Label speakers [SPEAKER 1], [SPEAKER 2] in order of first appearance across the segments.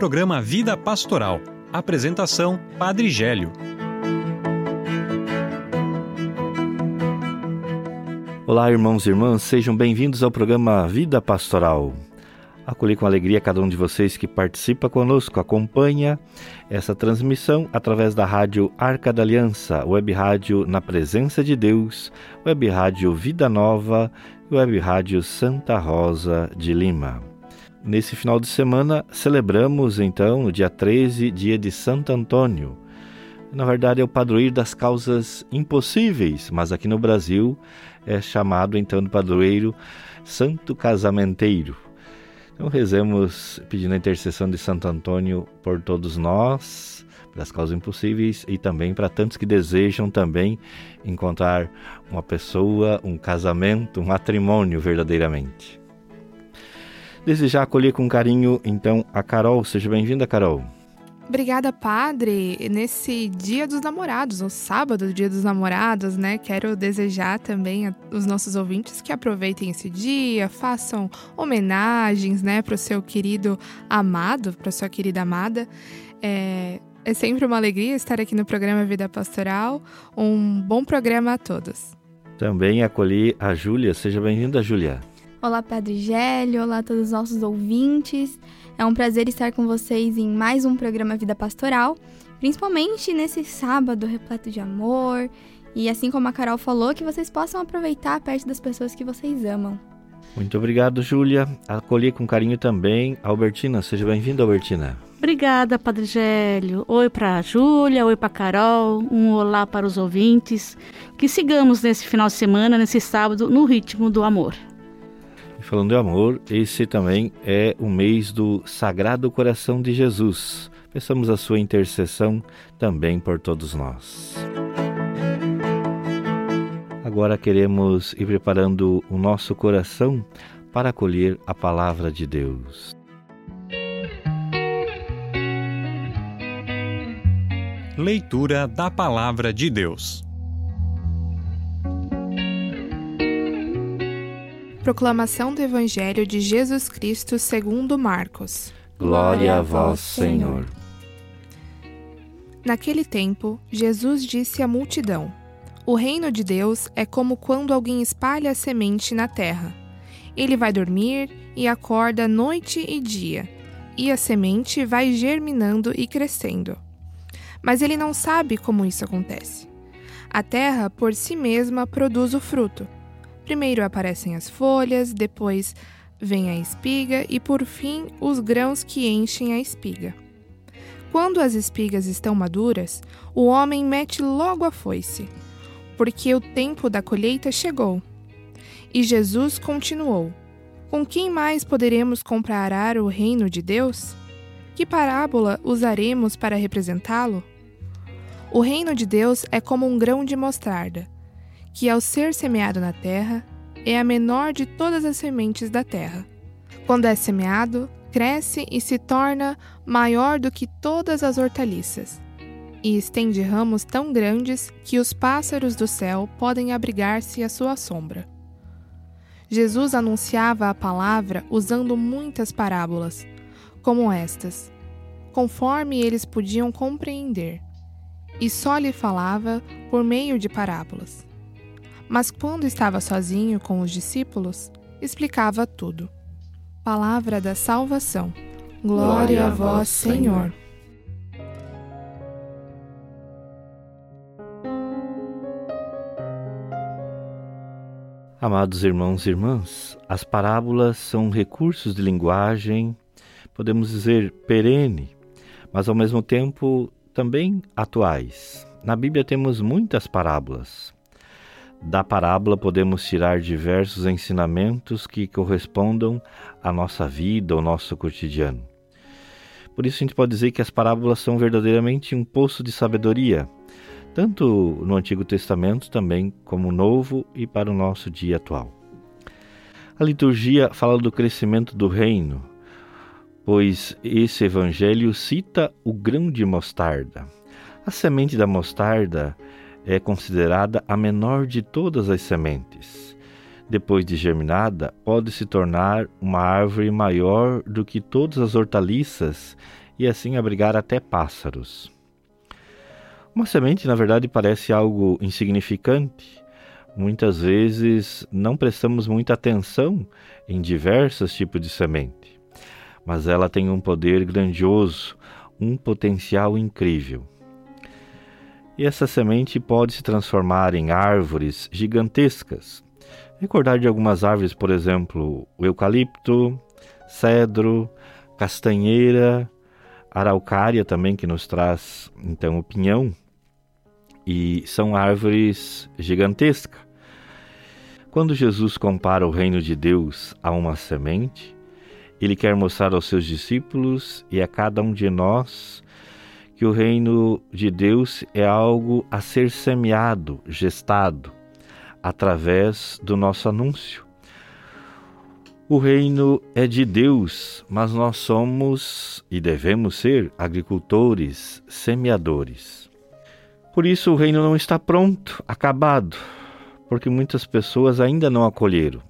[SPEAKER 1] programa Vida Pastoral. Apresentação: Padre Gélio.
[SPEAKER 2] Olá, irmãos e irmãs, sejam bem-vindos ao programa Vida Pastoral. Acolhi com alegria cada um de vocês que participa conosco, acompanha essa transmissão através da rádio Arca da Aliança, web rádio Na Presença de Deus, web rádio Vida Nova e web rádio Santa Rosa de Lima. Nesse final de semana, celebramos então, no dia 13, dia de Santo Antônio. Na verdade, é o padroeiro das causas impossíveis, mas aqui no Brasil é chamado então de padroeiro Santo Casamenteiro então rezemos pedindo a intercessão de Santo Antônio por todos nós, pelas causas impossíveis e também para tantos que desejam também encontrar uma pessoa, um casamento, um matrimônio verdadeiramente. Desejar acolher com carinho então a Carol. Seja bem-vinda, Carol.
[SPEAKER 3] Obrigada, padre. Nesse Dia dos Namorados, ou sábado, Dia dos Namorados, né? Quero desejar também aos nossos ouvintes que aproveitem esse dia, façam homenagens, né, para o seu querido amado, para sua querida amada. É, é sempre uma alegria estar aqui no programa Vida Pastoral. Um bom programa a todos.
[SPEAKER 2] Também acolhi a Júlia. Seja bem-vinda, Júlia.
[SPEAKER 4] Olá, Padre Gélio. Olá a todos os nossos ouvintes. É um prazer estar com vocês em mais um programa Vida Pastoral, principalmente nesse sábado repleto de amor. E assim como a Carol falou, que vocês possam aproveitar perto das pessoas que vocês amam.
[SPEAKER 2] Muito obrigado, Júlia. Acolhi com carinho também a Albertina. Seja bem-vinda, Albertina.
[SPEAKER 5] Obrigada, Padre Gélio. Oi para a Júlia, oi para a Carol, um olá para os ouvintes. Que sigamos nesse final de semana, nesse sábado, no ritmo do amor.
[SPEAKER 2] Falando de amor, esse também é o mês do Sagrado Coração de Jesus. Peçamos a sua intercessão também por todos nós. Agora queremos ir preparando o nosso coração para acolher a palavra de Deus.
[SPEAKER 1] Leitura da Palavra de Deus.
[SPEAKER 3] Proclamação do Evangelho de Jesus Cristo segundo Marcos.
[SPEAKER 2] Glória a vós, Senhor.
[SPEAKER 3] Naquele tempo, Jesus disse à multidão: O reino de Deus é como quando alguém espalha a semente na terra. Ele vai dormir e acorda noite e dia, e a semente vai germinando e crescendo. Mas ele não sabe como isso acontece. A terra, por si mesma, produz o fruto Primeiro aparecem as folhas, depois vem a espiga e por fim os grãos que enchem a espiga. Quando as espigas estão maduras, o homem mete logo a foice, porque o tempo da colheita chegou. E Jesus continuou: Com quem mais poderemos comparar o reino de Deus? Que parábola usaremos para representá-lo? O reino de Deus é como um grão de mostarda que, ao ser semeado na terra, é a menor de todas as sementes da terra. Quando é semeado, cresce e se torna maior do que todas as hortaliças, e estende ramos tão grandes que os pássaros do céu podem abrigar-se à sua sombra. Jesus anunciava a palavra usando muitas parábolas, como estas, conforme eles podiam compreender, e só lhe falava por meio de parábolas mas quando estava sozinho com os discípulos, explicava tudo. Palavra da salvação. Glória, a vós, Senhor.
[SPEAKER 2] Amados irmãos e irmãs, as parábolas são recursos de linguagem, podemos dizer perene, mas ao mesmo tempo também atuais. Na Bíblia temos muitas parábolas. Da parábola podemos tirar diversos ensinamentos que correspondam à nossa vida, ao nosso cotidiano. Por isso a gente pode dizer que as parábolas são verdadeiramente um poço de sabedoria, tanto no Antigo Testamento também como no Novo e para o nosso dia atual. A liturgia fala do crescimento do reino, pois esse evangelho cita o grão de mostarda. A semente da mostarda é considerada a menor de todas as sementes. Depois de germinada, pode se tornar uma árvore maior do que todas as hortaliças e assim abrigar até pássaros. Uma semente, na verdade, parece algo insignificante. Muitas vezes não prestamos muita atenção em diversos tipos de semente, mas ela tem um poder grandioso, um potencial incrível. E essa semente pode se transformar em árvores gigantescas. Recordar de algumas árvores, por exemplo, o eucalipto, cedro, castanheira, araucária também, que nos traz então o pinhão, e são árvores gigantescas. Quando Jesus compara o reino de Deus a uma semente, ele quer mostrar aos seus discípulos e a cada um de nós que o reino de Deus é algo a ser semeado, gestado, através do nosso anúncio. O reino é de Deus, mas nós somos e devemos ser agricultores, semeadores. Por isso o reino não está pronto, acabado, porque muitas pessoas ainda não acolheram.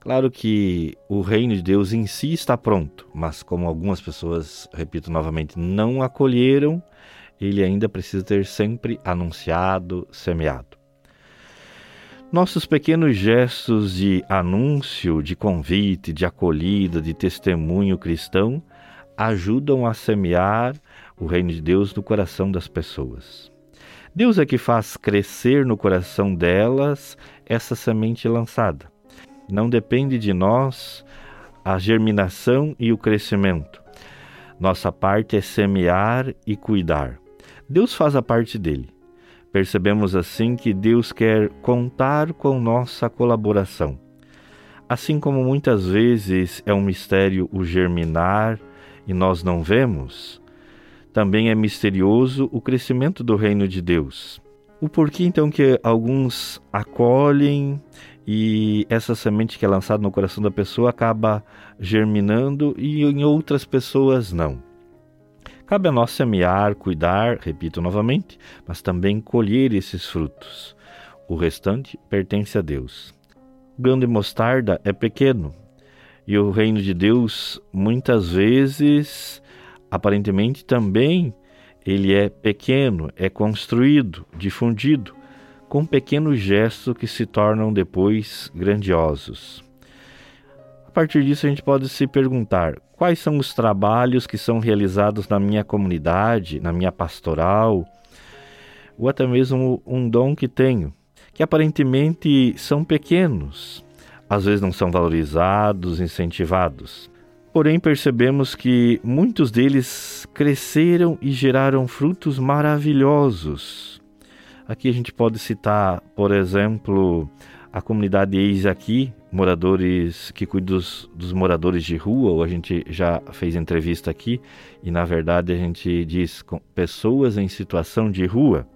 [SPEAKER 2] Claro que o reino de Deus em si está pronto, mas como algumas pessoas, repito novamente, não acolheram, ele ainda precisa ter sempre anunciado, semeado. Nossos pequenos gestos de anúncio, de convite, de acolhida, de testemunho cristão ajudam a semear o reino de Deus no coração das pessoas. Deus é que faz crescer no coração delas essa semente lançada. Não depende de nós a germinação e o crescimento. Nossa parte é semear e cuidar. Deus faz a parte dele. Percebemos assim que Deus quer contar com nossa colaboração. Assim como muitas vezes é um mistério o germinar e nós não vemos, também é misterioso o crescimento do reino de Deus. O porquê então que alguns acolhem e essa semente que é lançada no coração da pessoa acaba germinando e em outras pessoas não. Cabe a nós semear, cuidar, repito novamente, mas também colher esses frutos. O restante pertence a Deus. O grão de mostarda é pequeno e o reino de Deus muitas vezes, aparentemente também, ele é pequeno, é construído, difundido, com pequenos gestos que se tornam depois grandiosos. A partir disso, a gente pode se perguntar: quais são os trabalhos que são realizados na minha comunidade, na minha pastoral, ou até mesmo um dom que tenho, que aparentemente são pequenos, às vezes não são valorizados, incentivados. Porém, percebemos que muitos deles cresceram e geraram frutos maravilhosos. Aqui a gente pode citar, por exemplo, a comunidade Eis Aqui, moradores que cuida dos, dos, moradores de rua, ou a gente já fez entrevista aqui, e na verdade a gente diz com pessoas em situação de rua.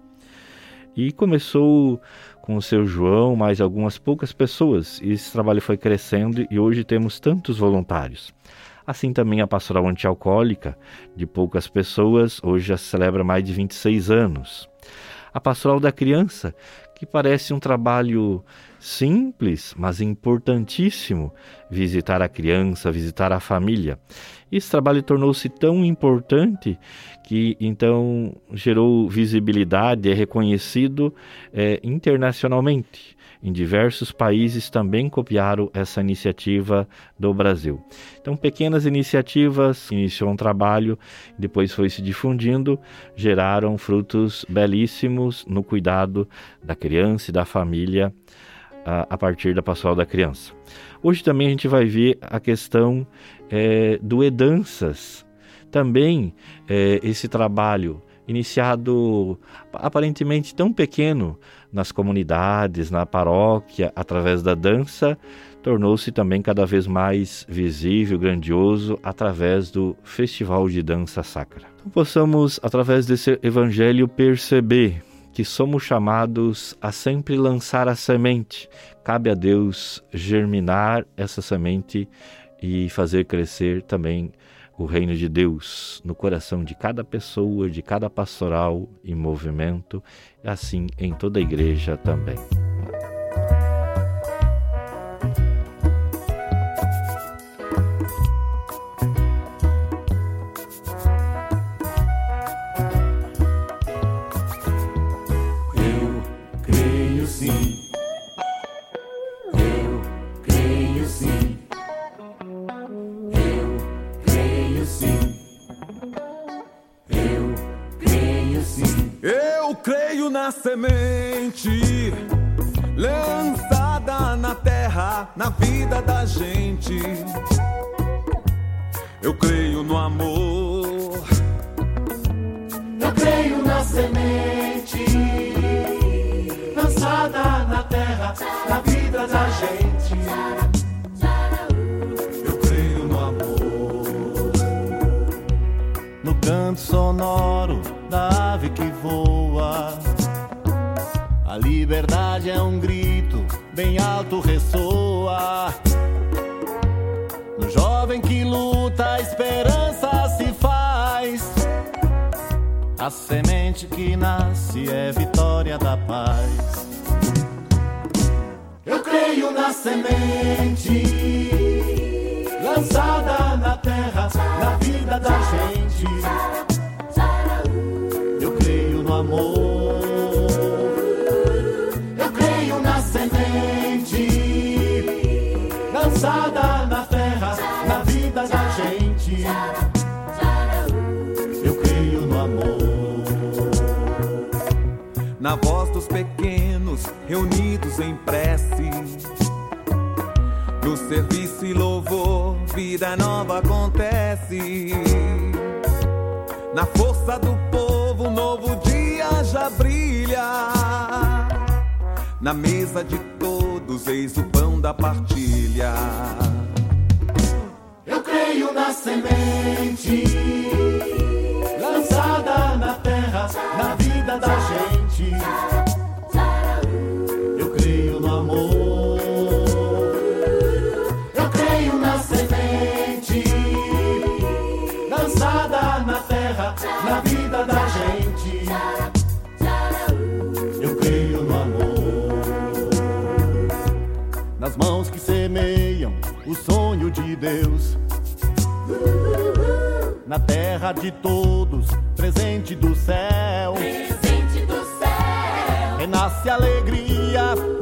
[SPEAKER 2] E começou com o seu João, mais algumas poucas pessoas, e esse trabalho foi crescendo e hoje temos tantos voluntários. Assim também a pastoral antialcoólica, de poucas pessoas, hoje já celebra mais de 26 anos. A pastoral da criança, que parece um trabalho simples, mas importantíssimo, visitar a criança, visitar a família. Esse trabalho tornou-se tão importante que então gerou visibilidade, é reconhecido é, internacionalmente. Em diversos países também copiaram essa iniciativa do Brasil. Então, pequenas iniciativas iniciou um trabalho, depois foi se difundindo, geraram frutos belíssimos no cuidado da criança e da família a, a partir da pastoral da criança. Hoje também a gente vai ver a questão é, do Edanças. Também é, esse trabalho iniciado aparentemente tão pequeno nas comunidades, na paróquia, através da dança, tornou-se também cada vez mais visível, grandioso, através do Festival de Dança Sacra. Então, possamos, através desse evangelho, perceber que somos chamados a sempre lançar a semente. Cabe a Deus germinar essa semente e fazer crescer também o reino de Deus no coração de cada pessoa, de cada pastoral em movimento, assim em toda a igreja também.
[SPEAKER 6] Semente lançada na terra, na vida da gente. Eu creio no amor.
[SPEAKER 7] Eu creio na semente lançada na terra, na vida da gente.
[SPEAKER 6] Eu creio no amor.
[SPEAKER 7] No canto sonoro da ave que voa. A liberdade é um grito bem alto ressoa. No jovem que luta, a esperança se faz. A semente que nasce é vitória da paz. Eu creio na semente lançada na terra, na vida da gente. Eu creio no amor.
[SPEAKER 6] Pequenos reunidos em prece. No serviço e louvor, vida nova acontece. Na força do povo, um novo dia já brilha. Na mesa de todos, eis o pão da partilha.
[SPEAKER 7] Eu creio na semente lançada na terra, na vida da gente. O sonho de Deus. Na terra de todos, presente do céu.
[SPEAKER 8] Presente do céu.
[SPEAKER 7] Renasce alegria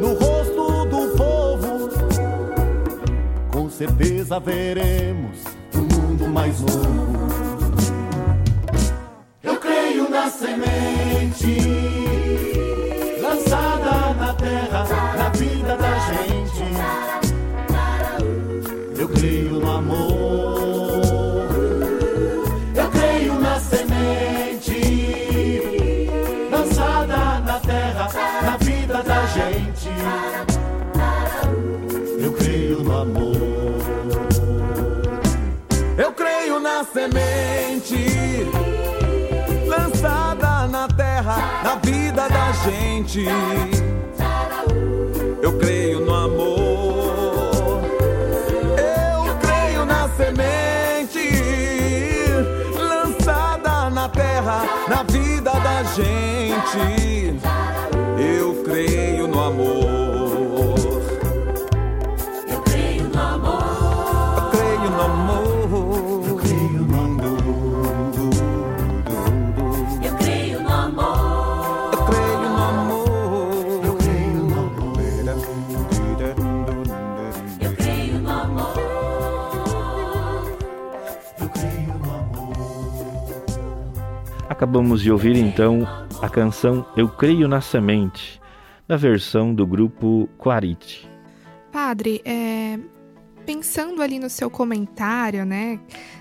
[SPEAKER 7] certeza veremos um mundo mais novo. Eu creio na semente lançada na terra, na vida da gente. Eu creio no amor. Eu creio na semente lançada na terra, na vida da gente. Eu creio no amor.
[SPEAKER 6] Semente lançada na terra, na vida da gente. Eu creio no amor.
[SPEAKER 2] Acabamos de ouvir então a canção Eu Creio na Semente, da versão do grupo Quarite.
[SPEAKER 3] Padre, é, pensando ali no seu comentário, né,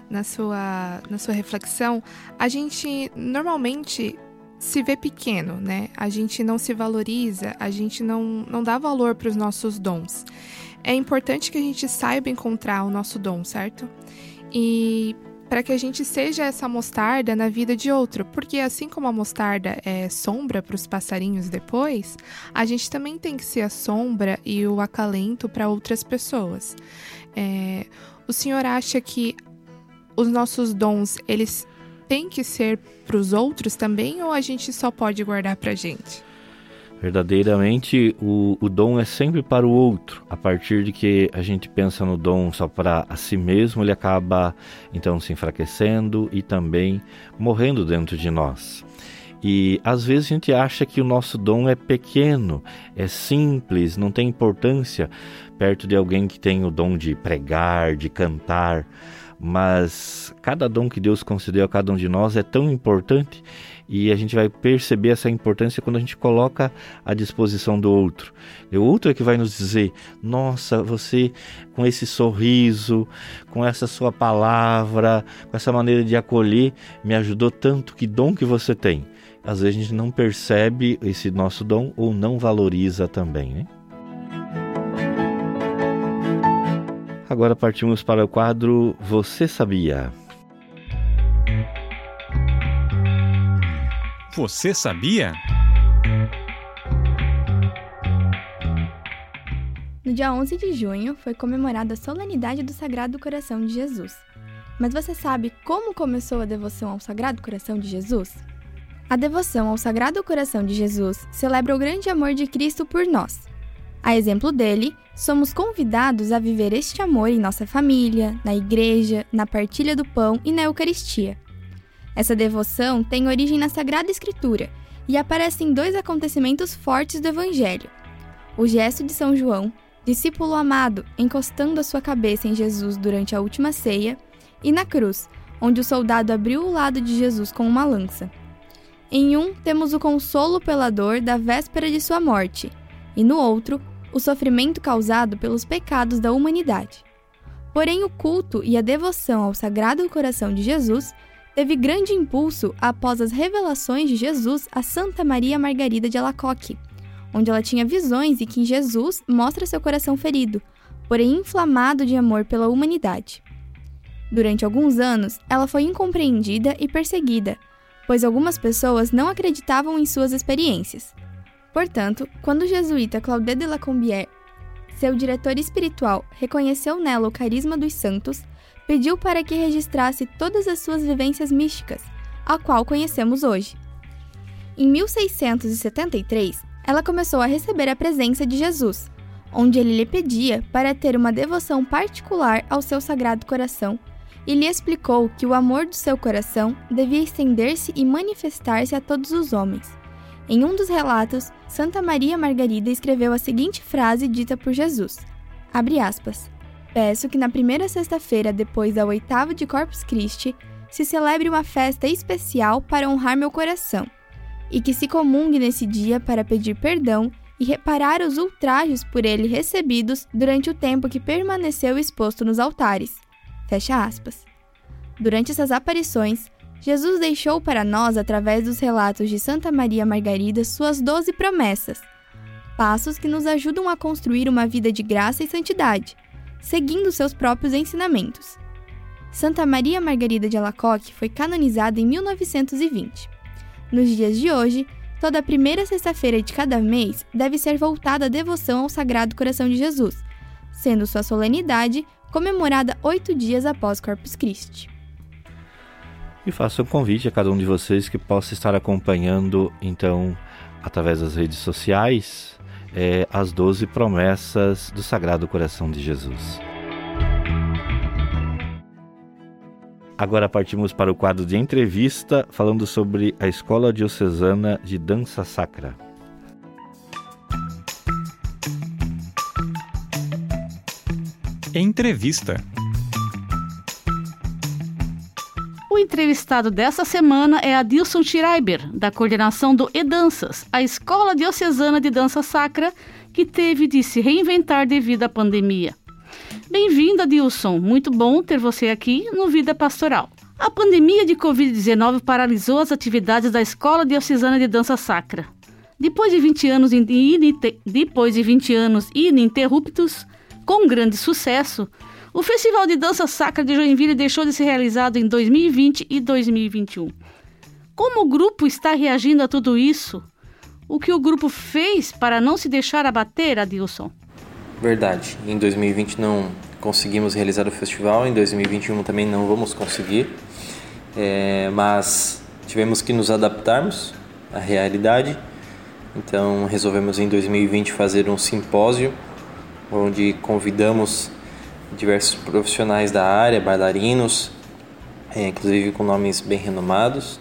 [SPEAKER 3] na sua, na sua reflexão, a gente normalmente se vê pequeno, né? A gente não se valoriza, a gente não, não dá valor para os nossos dons. É importante que a gente saiba encontrar o nosso dom, certo? E para que a gente seja essa mostarda na vida de outro, porque assim como a mostarda é sombra para os passarinhos depois, a gente também tem que ser a sombra e o acalento para outras pessoas. É, o senhor acha que os nossos dons eles têm que ser para os outros também ou a gente só pode guardar para gente?
[SPEAKER 2] Verdadeiramente, o, o dom é sempre para o outro. A partir de que a gente pensa no dom só para a si mesmo, ele acaba então se enfraquecendo e também morrendo dentro de nós. E às vezes a gente acha que o nosso dom é pequeno, é simples, não tem importância, perto de alguém que tem o dom de pregar, de cantar, mas cada dom que Deus concedeu a cada um de nós é tão importante e a gente vai perceber essa importância quando a gente coloca à disposição do outro. O outro é que vai nos dizer: nossa, você com esse sorriso, com essa sua palavra, com essa maneira de acolher, me ajudou tanto. Que dom que você tem. Às vezes a gente não percebe esse nosso dom ou não valoriza também, né? Agora partimos para o quadro Você Sabia?
[SPEAKER 1] Você sabia?
[SPEAKER 4] No dia 11 de junho foi comemorada a solenidade do Sagrado Coração de Jesus. Mas você sabe como começou a devoção ao Sagrado Coração de Jesus? A devoção ao Sagrado Coração de Jesus celebra o grande amor de Cristo por nós. A exemplo dele, somos convidados a viver este amor em nossa família, na igreja, na partilha do pão e na Eucaristia. Essa devoção tem origem na Sagrada Escritura e aparece em dois acontecimentos fortes do Evangelho: o gesto de São João, discípulo amado encostando a sua cabeça em Jesus durante a última ceia, e na cruz, onde o soldado abriu o lado de Jesus com uma lança. Em um, temos o consolo pela dor da véspera de sua morte, e no outro, o sofrimento causado pelos pecados da humanidade. Porém, o culto e a devoção ao Sagrado Coração de Jesus teve grande impulso após as revelações de Jesus a Santa Maria Margarida de Alacoque, onde ela tinha visões e que Jesus mostra seu coração ferido, porém inflamado de amor pela humanidade. Durante alguns anos, ela foi incompreendida e perseguida, pois algumas pessoas não acreditavam em suas experiências. Portanto, quando o jesuíta Claude de la Combière, seu diretor espiritual, reconheceu nela o carisma dos santos, pediu para que registrasse todas as suas vivências místicas, a qual conhecemos hoje. Em 1673, ela começou a receber a presença de Jesus, onde ele lhe pedia para ter uma devoção particular ao seu sagrado coração e lhe explicou que o amor do seu coração devia estender-se e manifestar-se a todos os homens. Em um dos relatos, Santa Maria Margarida escreveu a seguinte frase dita por Jesus: Abre aspas. Peço que na primeira sexta-feira depois da oitava de Corpus Christi se celebre uma festa especial para honrar meu coração, e que se comungue nesse dia para pedir perdão e reparar os ultrajes por ele recebidos durante o tempo que permaneceu exposto nos altares. Fecha aspas. Durante essas aparições, Jesus deixou para nós, através dos relatos de Santa Maria Margarida, suas doze promessas, passos que nos ajudam a construir uma vida de graça e santidade, seguindo seus próprios ensinamentos. Santa Maria Margarida de Alacoque foi canonizada em 1920. Nos dias de hoje, toda primeira sexta-feira de cada mês deve ser voltada à devoção ao Sagrado Coração de Jesus, sendo sua solenidade comemorada oito dias após Corpus Christi.
[SPEAKER 2] E faço um convite a cada um de vocês que possa estar acompanhando, então, através das redes sociais, é, as 12 promessas do Sagrado Coração de Jesus. Agora partimos para o quadro de entrevista, falando sobre a Escola Diocesana de Dança Sacra.
[SPEAKER 1] Entrevista.
[SPEAKER 5] O entrevistado dessa semana é Adilson Schreiber, da coordenação do E-Danças, a Escola Diocesana de Dança Sacra, que teve de se reinventar devido à pandemia. Bem-vindo, Adilson. Muito bom ter você aqui no Vida Pastoral. A pandemia de Covid-19 paralisou as atividades da Escola Diocesana de Dança Sacra. Depois de 20 anos, depois de 20 anos ininterruptos, com grande sucesso, o Festival de Dança Sacra de Joinville deixou de ser realizado em 2020 e 2021. Como o grupo está reagindo a tudo isso? O que o grupo fez para não se deixar abater, Adilson?
[SPEAKER 9] Verdade. Em 2020 não conseguimos realizar o festival, em 2021 também não vamos conseguir, é, mas tivemos que nos adaptarmos à realidade. Então resolvemos em 2020 fazer um simpósio onde convidamos diversos profissionais da área, bailarinos, é, inclusive com nomes bem renomados,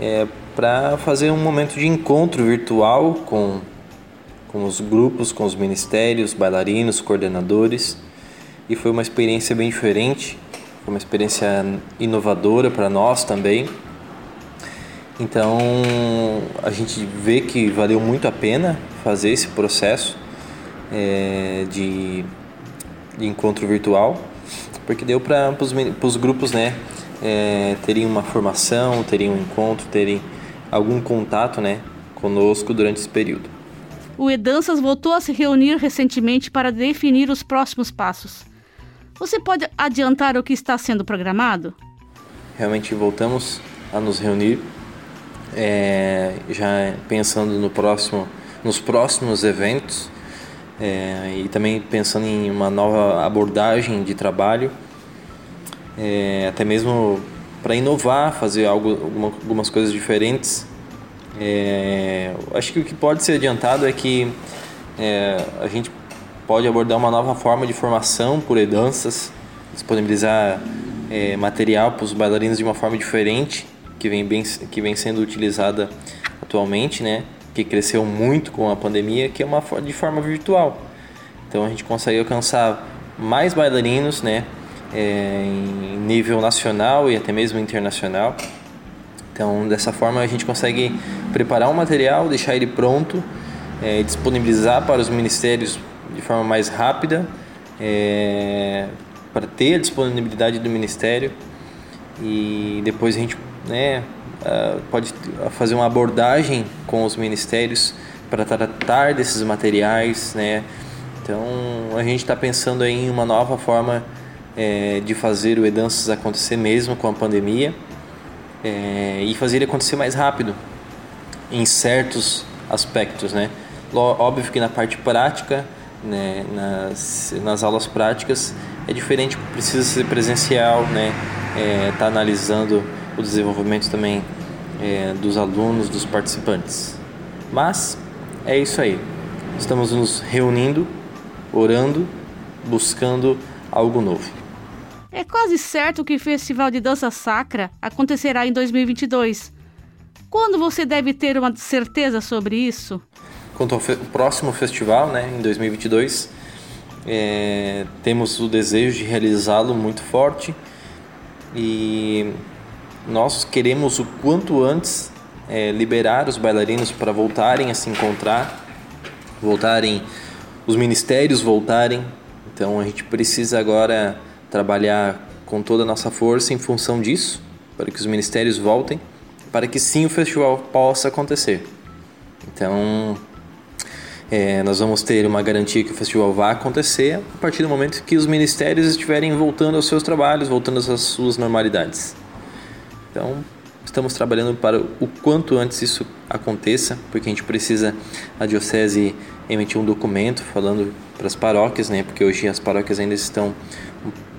[SPEAKER 9] é, para fazer um momento de encontro virtual com com os grupos, com os ministérios, bailarinos, coordenadores. E foi uma experiência bem diferente, foi uma experiência inovadora para nós também. Então a gente vê que valeu muito a pena fazer esse processo é, de, de encontro virtual, porque deu para os grupos né, é, terem uma formação, terem um encontro, terem algum contato né, conosco durante esse período.
[SPEAKER 5] O Edanças voltou a se reunir recentemente para definir os próximos passos. Você pode adiantar o que está sendo programado?
[SPEAKER 9] Realmente voltamos a nos reunir, é, já pensando no próximo, nos próximos eventos é, e também pensando em uma nova abordagem de trabalho, é, até mesmo para inovar, fazer algo, alguma, algumas coisas diferentes é, acho que o que pode ser adiantado é que é, a gente pode abordar uma nova forma de formação por e-danças, disponibilizar é, material para os bailarinos de uma forma diferente, que vem, bem, que vem sendo utilizada atualmente, né? Que cresceu muito com a pandemia, que é uma de forma virtual. Então a gente consegue alcançar mais bailarinos né? É, em nível nacional e até mesmo internacional. Então, dessa forma, a gente consegue preparar um material, deixar ele pronto, é, disponibilizar para os ministérios de forma mais rápida, é, para ter a disponibilidade do ministério e depois a gente né, pode fazer uma abordagem com os ministérios para tratar desses materiais, né? Então a gente está pensando em uma nova forma é, de fazer o Edanças acontecer mesmo com a pandemia é, e fazer ele acontecer mais rápido em certos aspectos, né? Óbvio que na parte prática, né, nas, nas aulas práticas é diferente, precisa ser presencial, né? É, tá analisando o desenvolvimento também é, dos alunos, dos participantes. Mas é isso aí. Estamos nos reunindo, orando, buscando algo novo.
[SPEAKER 5] É quase certo que o Festival de Dança Sacra acontecerá em 2022. Quando você deve ter uma certeza sobre isso?
[SPEAKER 9] Quanto ao próximo festival, né, em 2022, é, temos o desejo de realizá-lo muito forte e nós queremos o quanto antes é, liberar os bailarinos para voltarem a se encontrar, voltarem, os ministérios voltarem. Então a gente precisa agora trabalhar com toda a nossa força em função disso, para que os ministérios voltem, para que sim o festival possa acontecer. Então, é, nós vamos ter uma garantia que o festival vai acontecer a partir do momento que os ministérios estiverem voltando aos seus trabalhos, voltando às suas normalidades. Então, estamos trabalhando para o quanto antes isso aconteça, porque a gente precisa, a diocese emitir um documento falando para as paróquias, né, porque hoje as paróquias ainda estão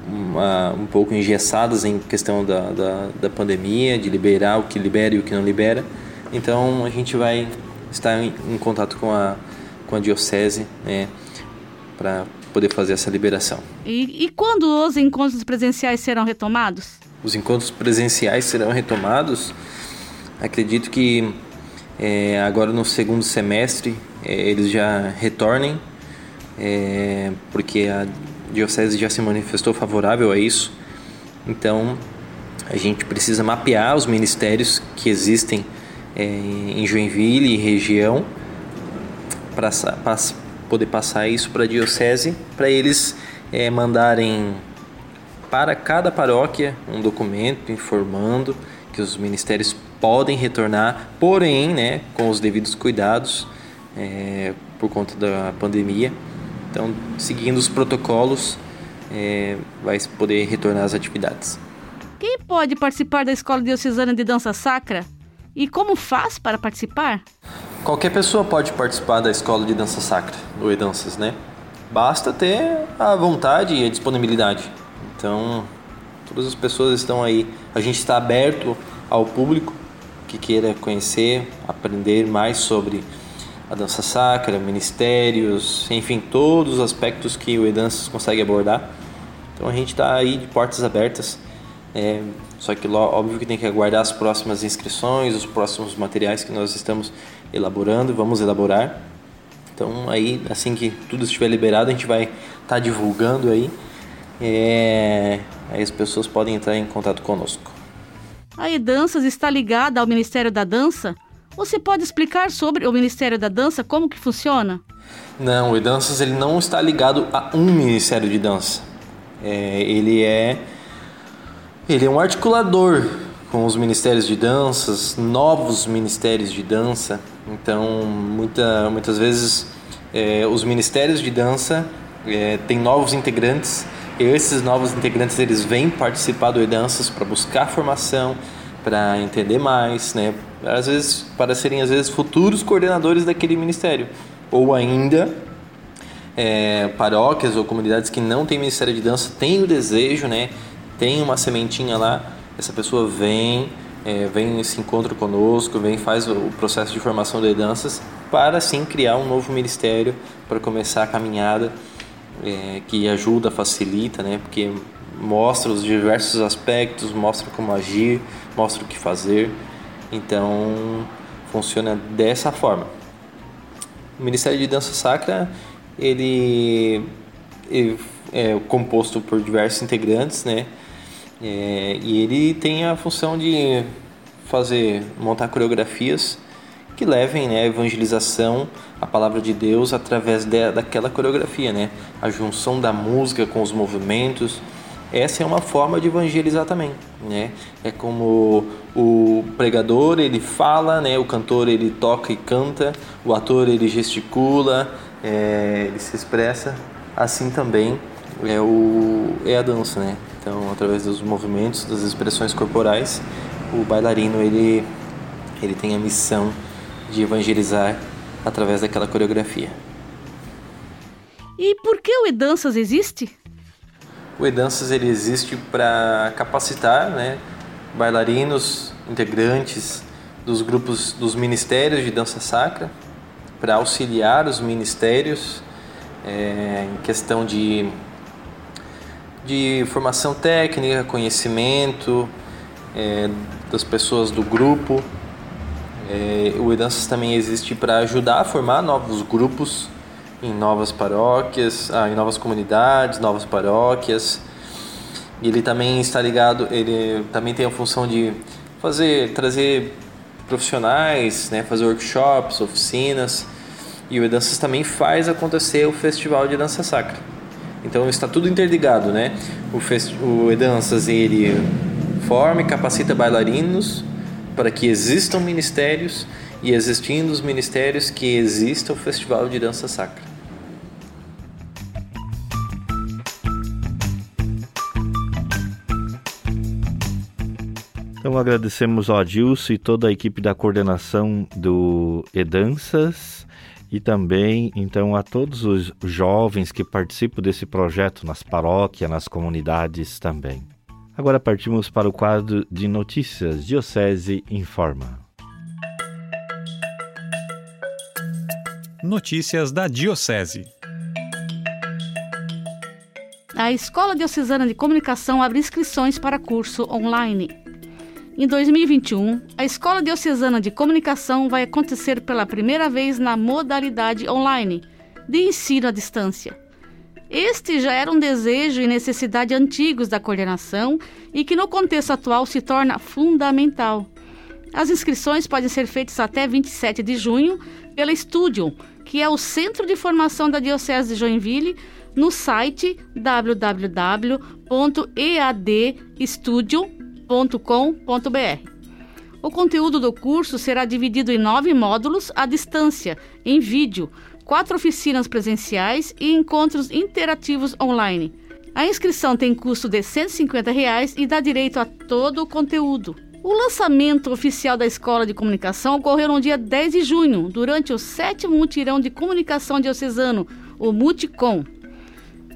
[SPEAKER 9] uma, um pouco engessadas em questão da, da, da, pandemia, de liberar o que libera e o que não libera. Então a gente vai estar em, em contato com a, com a diocese né, para poder fazer essa liberação.
[SPEAKER 5] E, e quando os encontros presenciais serão retomados?
[SPEAKER 9] Os encontros presenciais serão retomados, acredito que é, agora no segundo semestre é, eles já retornem, é, porque a Diocese já se manifestou favorável a isso. Então, a gente precisa mapear os ministérios que existem é, em Joinville e região para poder passar isso para a Diocese, para eles é, mandarem para cada paróquia um documento informando que os ministérios podem retornar, porém, né, com os devidos cuidados é, por conta da pandemia então, seguindo os protocolos, é, vai poder retornar às atividades.
[SPEAKER 5] Quem pode participar da Escola Diocesana de Dança Sacra? E como faz para participar?
[SPEAKER 9] Qualquer pessoa pode participar da Escola de Dança Sacra, do E-Danças, né? Basta ter a vontade e a disponibilidade. Então, todas as pessoas estão aí. A gente está aberto ao público que queira conhecer, aprender mais sobre a dança sacra, ministérios, enfim, todos os aspectos que o E-Danças consegue abordar. Então a gente está aí de portas abertas. É, só que óbvio que tem que aguardar as próximas inscrições, os próximos materiais que nós estamos elaborando, vamos elaborar. Então aí, assim que tudo estiver liberado, a gente vai estar tá divulgando aí. É, aí as pessoas podem entrar em contato conosco.
[SPEAKER 5] A E-Danças está ligada ao Ministério da Dança? Você pode explicar sobre o Ministério da Dança, como que funciona?
[SPEAKER 9] Não, o E-Danças ele não está ligado a um Ministério de Dança. É, ele é ele é um articulador com os ministérios de danças, novos ministérios de dança. Então, muita, muitas vezes é, os ministérios de dança é, têm novos integrantes e esses novos integrantes eles vêm participar do E-Danças para buscar formação, para entender mais, né? Às vezes para serem às vezes futuros coordenadores daquele ministério ou ainda é, paróquias ou comunidades que não têm ministério de dança têm o desejo, né? Tem uma sementinha lá, essa pessoa vem, é, vem se encontra conosco, vem faz o processo de formação de danças para sim criar um novo ministério para começar a caminhada é, que ajuda, facilita, né? Porque mostra os diversos aspectos, mostra como agir, mostra o que fazer. Então funciona dessa forma. O Ministério de Dança Sacra ele, ele é composto por diversos integrantes, né? É, e ele tem a função de fazer montar coreografias que levem né, a evangelização, a palavra de Deus através de, daquela coreografia, né? A junção da música com os movimentos. Essa é uma forma de evangelizar também, né? É como o pregador ele fala, né? O cantor ele toca e canta, o ator ele gesticula, é, ele se expressa. Assim também é o é a dança, né? Então, através dos movimentos, das expressões corporais, o bailarino ele ele tem a missão de evangelizar através daquela coreografia.
[SPEAKER 5] E por que o E-Danças existe?
[SPEAKER 9] O E-Danças ele existe para capacitar né, bailarinos, integrantes dos grupos dos ministérios de dança sacra, para auxiliar os ministérios é, em questão de, de formação técnica, conhecimento é, das pessoas do grupo é, o E-Danças também existe para ajudar a formar novos grupos em novas paróquias, ah, em novas comunidades, novas paróquias. Ele também está ligado, ele também tem a função de fazer, trazer profissionais, né, fazer workshops, oficinas. E o E-Danças também faz acontecer o Festival de Dança Sacra. Então está tudo interligado, né? O, fest... o ele forma e capacita bailarinos para que existam ministérios e existindo os ministérios que exista o Festival de Dança Sacra.
[SPEAKER 2] Então agradecemos ao Adilson e toda a equipe da coordenação do Edanças e também então a todos os jovens que participam desse projeto nas paróquias, nas comunidades também. Agora partimos para o quadro de notícias Diocese Informa.
[SPEAKER 1] Notícias da Diocese.
[SPEAKER 5] A Escola Diocesana de Comunicação abre inscrições para curso online. Em 2021, a Escola Diocesana de Comunicação vai acontecer pela primeira vez na modalidade online, de ensino à distância. Este já era um desejo e necessidade antigos da coordenação e que no contexto atual se torna fundamental. As inscrições podem ser feitas até 27 de junho pela Studium, que é o Centro de Formação da Diocese de Joinville, no site www.eadstudium.com.br. O conteúdo do curso será dividido em nove módulos à distância, em vídeo, quatro oficinas presenciais e encontros interativos online. A inscrição tem custo de 150 reais e dá direito a todo o conteúdo. O lançamento oficial da Escola de Comunicação ocorreu no dia 10 de junho, durante o sétimo mutirão de comunicação diocesano, o Multicom.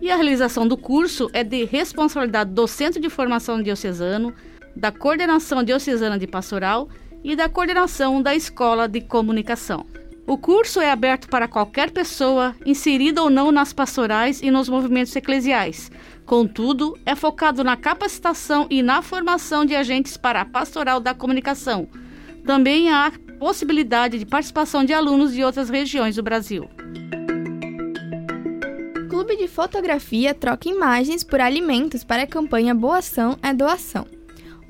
[SPEAKER 5] E a realização do curso é de responsabilidade do Centro de Formação Diocesano, da Coordenação Diocesana de Pastoral e da Coordenação da Escola de Comunicação. O curso é aberto para qualquer pessoa, inserida ou não nas pastorais e nos movimentos eclesiais. Contudo, é focado na capacitação e na formação de agentes para a pastoral da comunicação. Também há possibilidade de participação de alunos de outras regiões do Brasil.
[SPEAKER 4] Clube de Fotografia troca imagens por alimentos para a campanha Boa Ação é Doação.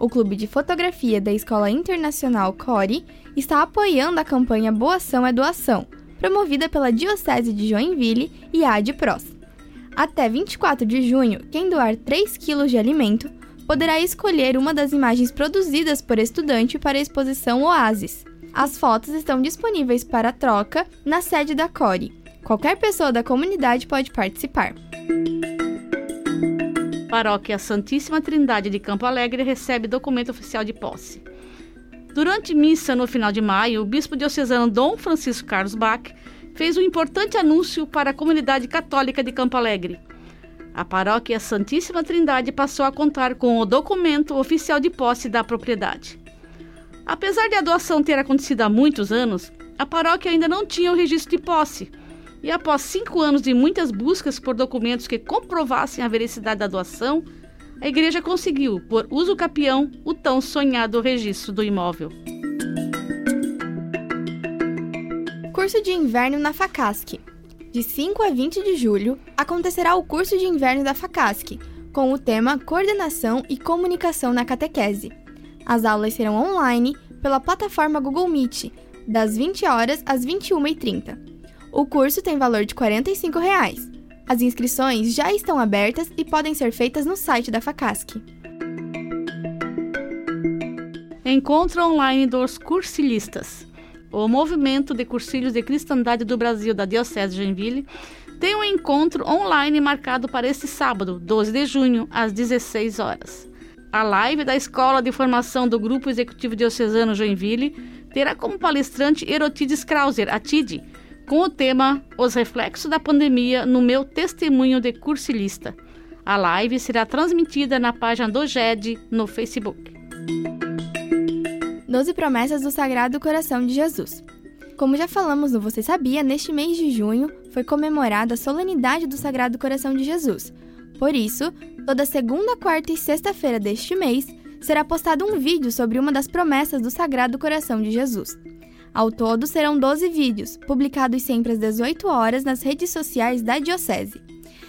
[SPEAKER 4] O Clube de Fotografia da Escola Internacional CORE está apoiando a campanha Boa Ação é Doação, promovida pela Diocese de Joinville e a ADPROS. Até 24 de junho, quem doar 3 kg de alimento poderá escolher uma das imagens produzidas por estudante para a exposição Oasis. As fotos estão disponíveis para troca na sede da CORE. Qualquer pessoa da comunidade pode participar.
[SPEAKER 5] Paróquia Santíssima Trindade de Campo Alegre recebe documento oficial de posse. Durante missa no final de maio, o bispo diocesano Dom Francisco Carlos Bach fez um importante anúncio para a comunidade católica de Campo Alegre. A paróquia Santíssima Trindade passou a contar com o documento oficial de posse da propriedade. Apesar de a doação ter acontecido há muitos anos, a paróquia ainda não tinha o registro de posse. E após cinco anos de muitas buscas por documentos que comprovassem a veracidade da doação, a igreja conseguiu, por uso capião, o tão sonhado registro do imóvel.
[SPEAKER 4] Curso de Inverno na FACASC. De 5 a 20 de julho, acontecerá o curso de inverno da FACASC, com o tema Coordenação e Comunicação na Catequese. As aulas serão online pela plataforma Google Meet, das 20 horas às 21h30. O curso tem valor de 45 reais. As inscrições já estão abertas e podem ser feitas no site da FACASC.
[SPEAKER 5] Encontro online dos cursilistas. O Movimento de Cursilhos de Cristandade do Brasil da Diocese de Joinville tem um encontro online marcado para este sábado, 12 de junho, às 16 horas. A live da Escola de Formação do Grupo Executivo Diocesano Joinville terá como palestrante Erotides Krauser, a TID, com o tema Os Reflexos da Pandemia no meu testemunho de cursilista. A live será transmitida na página do GED no Facebook.
[SPEAKER 4] Doze promessas do Sagrado Coração de Jesus. Como já falamos no Você Sabia, neste mês de junho foi comemorada a solenidade do Sagrado Coração de Jesus. Por isso, toda segunda, quarta e sexta-feira deste mês será postado um vídeo sobre uma das promessas do Sagrado Coração de Jesus. Ao todo, serão 12 vídeos, publicados sempre às 18 horas nas redes sociais da Diocese.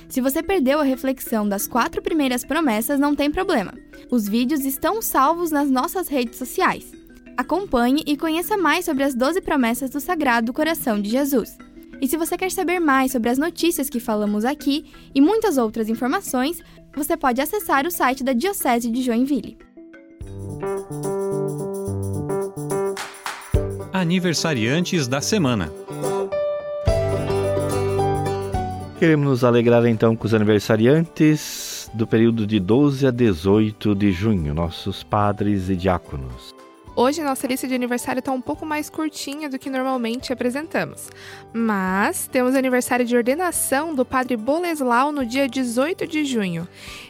[SPEAKER 4] Se você perdeu a reflexão das quatro primeiras promessas, não tem problema. Os vídeos estão salvos nas nossas redes sociais. Acompanhe e conheça mais sobre as 12 promessas do Sagrado Coração de Jesus. E se você quer saber mais sobre as notícias que falamos aqui e muitas outras informações, você pode acessar o site da Diocese de Joinville.
[SPEAKER 1] Aniversariantes da semana.
[SPEAKER 2] Queremos nos alegrar então com os aniversariantes do período de 12 a 18 de junho, nossos padres e diáconos.
[SPEAKER 3] Hoje nossa lista de aniversário está um pouco mais curtinha do que normalmente apresentamos, mas temos aniversário de ordenação do Padre Boleslau no dia 18 de junho.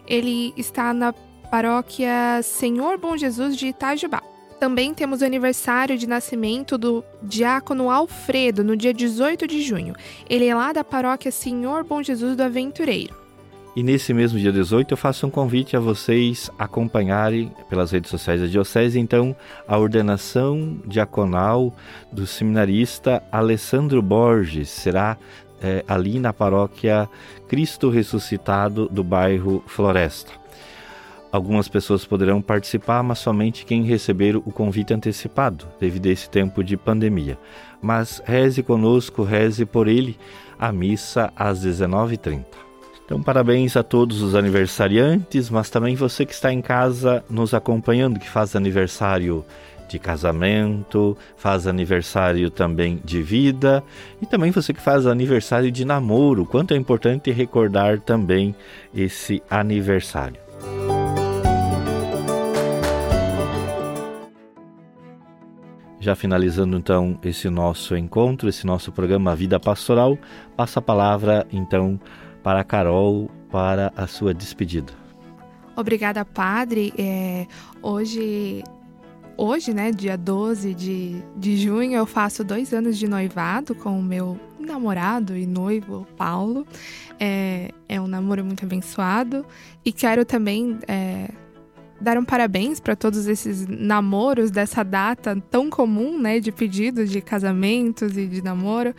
[SPEAKER 3] Ele está na paróquia Senhor Bom Jesus de Itajubá. Também temos o aniversário de nascimento do diácono Alfredo no dia 18 de junho. Ele é lá da paróquia Senhor Bom Jesus do Aventureiro.
[SPEAKER 2] E nesse mesmo dia 18 eu faço um convite a vocês acompanharem pelas redes sociais da Diocese, então, a ordenação diaconal do seminarista Alessandro Borges. Será é, ali na paróquia Cristo Ressuscitado do bairro Floresta. Algumas pessoas poderão participar, mas somente quem receber o convite antecipado, devido a esse tempo de pandemia. Mas reze conosco, reze por ele, a missa às 19h30. Então, parabéns a todos os aniversariantes, mas também você que está em casa nos acompanhando, que faz aniversário de casamento, faz aniversário também de vida e também você que faz aniversário de namoro. Quanto é importante recordar também esse aniversário. Já finalizando então esse nosso encontro, esse nosso programa Vida Pastoral, passa a palavra então para a Carol para a sua despedida.
[SPEAKER 3] Obrigada, Padre. É, hoje, hoje, né, dia 12 de, de junho, eu faço dois anos de noivado com o meu namorado e noivo, Paulo. É, é um namoro muito abençoado. E quero também é, dar um parabéns para todos esses namoros dessa data tão comum, né, de pedidos de casamentos e de namoro.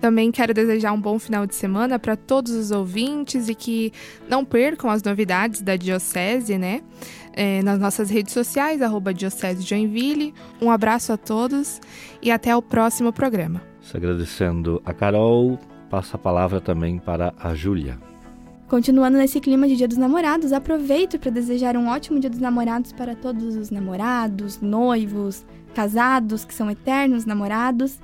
[SPEAKER 3] Também quero desejar um bom final de semana para todos os ouvintes e que não percam as novidades da Diocese, né? É, nas nossas redes sociais, arroba Diocese Joinville. Um abraço a todos e até o próximo programa.
[SPEAKER 2] Se agradecendo a Carol, passa a palavra também para a Júlia.
[SPEAKER 4] Continuando nesse clima de Dia dos Namorados, aproveito para desejar um ótimo Dia dos Namorados para todos os namorados, noivos, casados que são eternos namorados.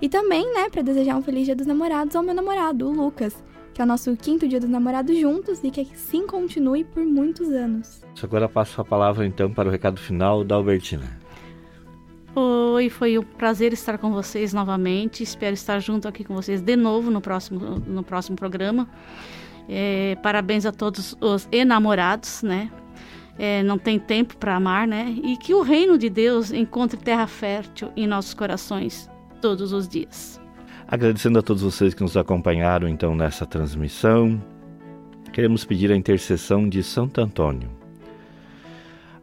[SPEAKER 4] E também, né, para desejar um feliz Dia dos Namorados ao meu namorado, o Lucas, que é o nosso quinto Dia dos Namorados juntos e que assim continue por muitos anos.
[SPEAKER 2] Agora passo a palavra então para o recado final da Albertina.
[SPEAKER 5] Oi, foi um prazer estar com vocês novamente. Espero estar junto aqui com vocês de novo no próximo, no próximo programa. É, parabéns a todos os enamorados, né? É, não tem tempo para amar, né? E que o reino de Deus encontre terra fértil em nossos corações todos os dias.
[SPEAKER 2] Agradecendo a todos vocês que nos acompanharam então nessa transmissão, queremos pedir a intercessão de Santo Antônio.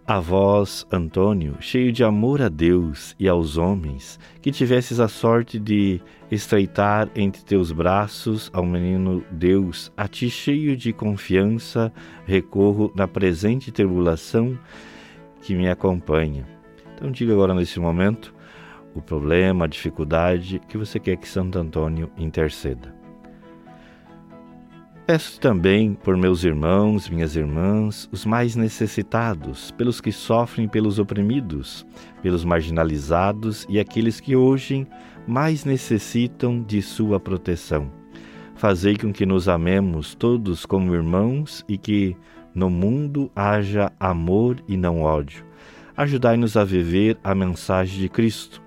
[SPEAKER 2] A vós, Antônio, cheio de amor a Deus e aos homens, que tivesses a sorte de estreitar entre teus braços ao menino Deus, a ti cheio de confiança, recorro na presente tribulação que me acompanha. Então diga agora nesse momento o problema, a dificuldade que você quer que Santo Antônio interceda. Peço também por meus irmãos, minhas irmãs, os mais necessitados, pelos que sofrem, pelos oprimidos, pelos marginalizados e aqueles que hoje mais necessitam de sua proteção. Fazei com que nos amemos todos como irmãos e que no mundo haja amor e não ódio. Ajudai-nos a viver a mensagem de Cristo.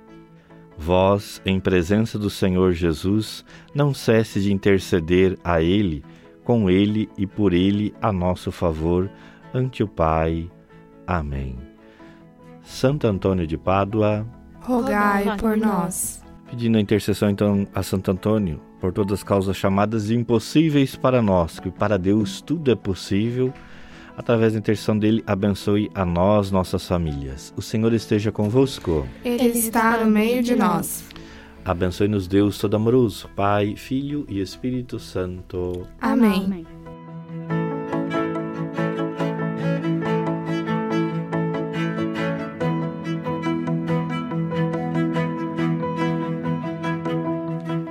[SPEAKER 2] Vós, em presença do Senhor Jesus, não cesse de interceder a Ele com ele e por ele a nosso favor ante o Pai. Amém. Santo Antônio de Pádua,
[SPEAKER 3] rogai por nós.
[SPEAKER 2] Pedindo a intercessão então a Santo Antônio por todas as causas chamadas impossíveis para nós, que para Deus tudo é possível. Através da intercessão dele, abençoe a nós, nossas famílias. O Senhor esteja convosco.
[SPEAKER 3] Ele está no meio de nós.
[SPEAKER 2] Abençoe-nos Deus Todo-Amoroso, Pai, Filho e Espírito Santo.
[SPEAKER 3] Amém. Amém.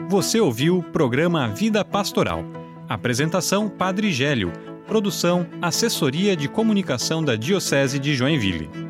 [SPEAKER 1] Você ouviu o programa Vida Pastoral. Apresentação Padre Gélio. Produção Assessoria de Comunicação da Diocese de Joinville.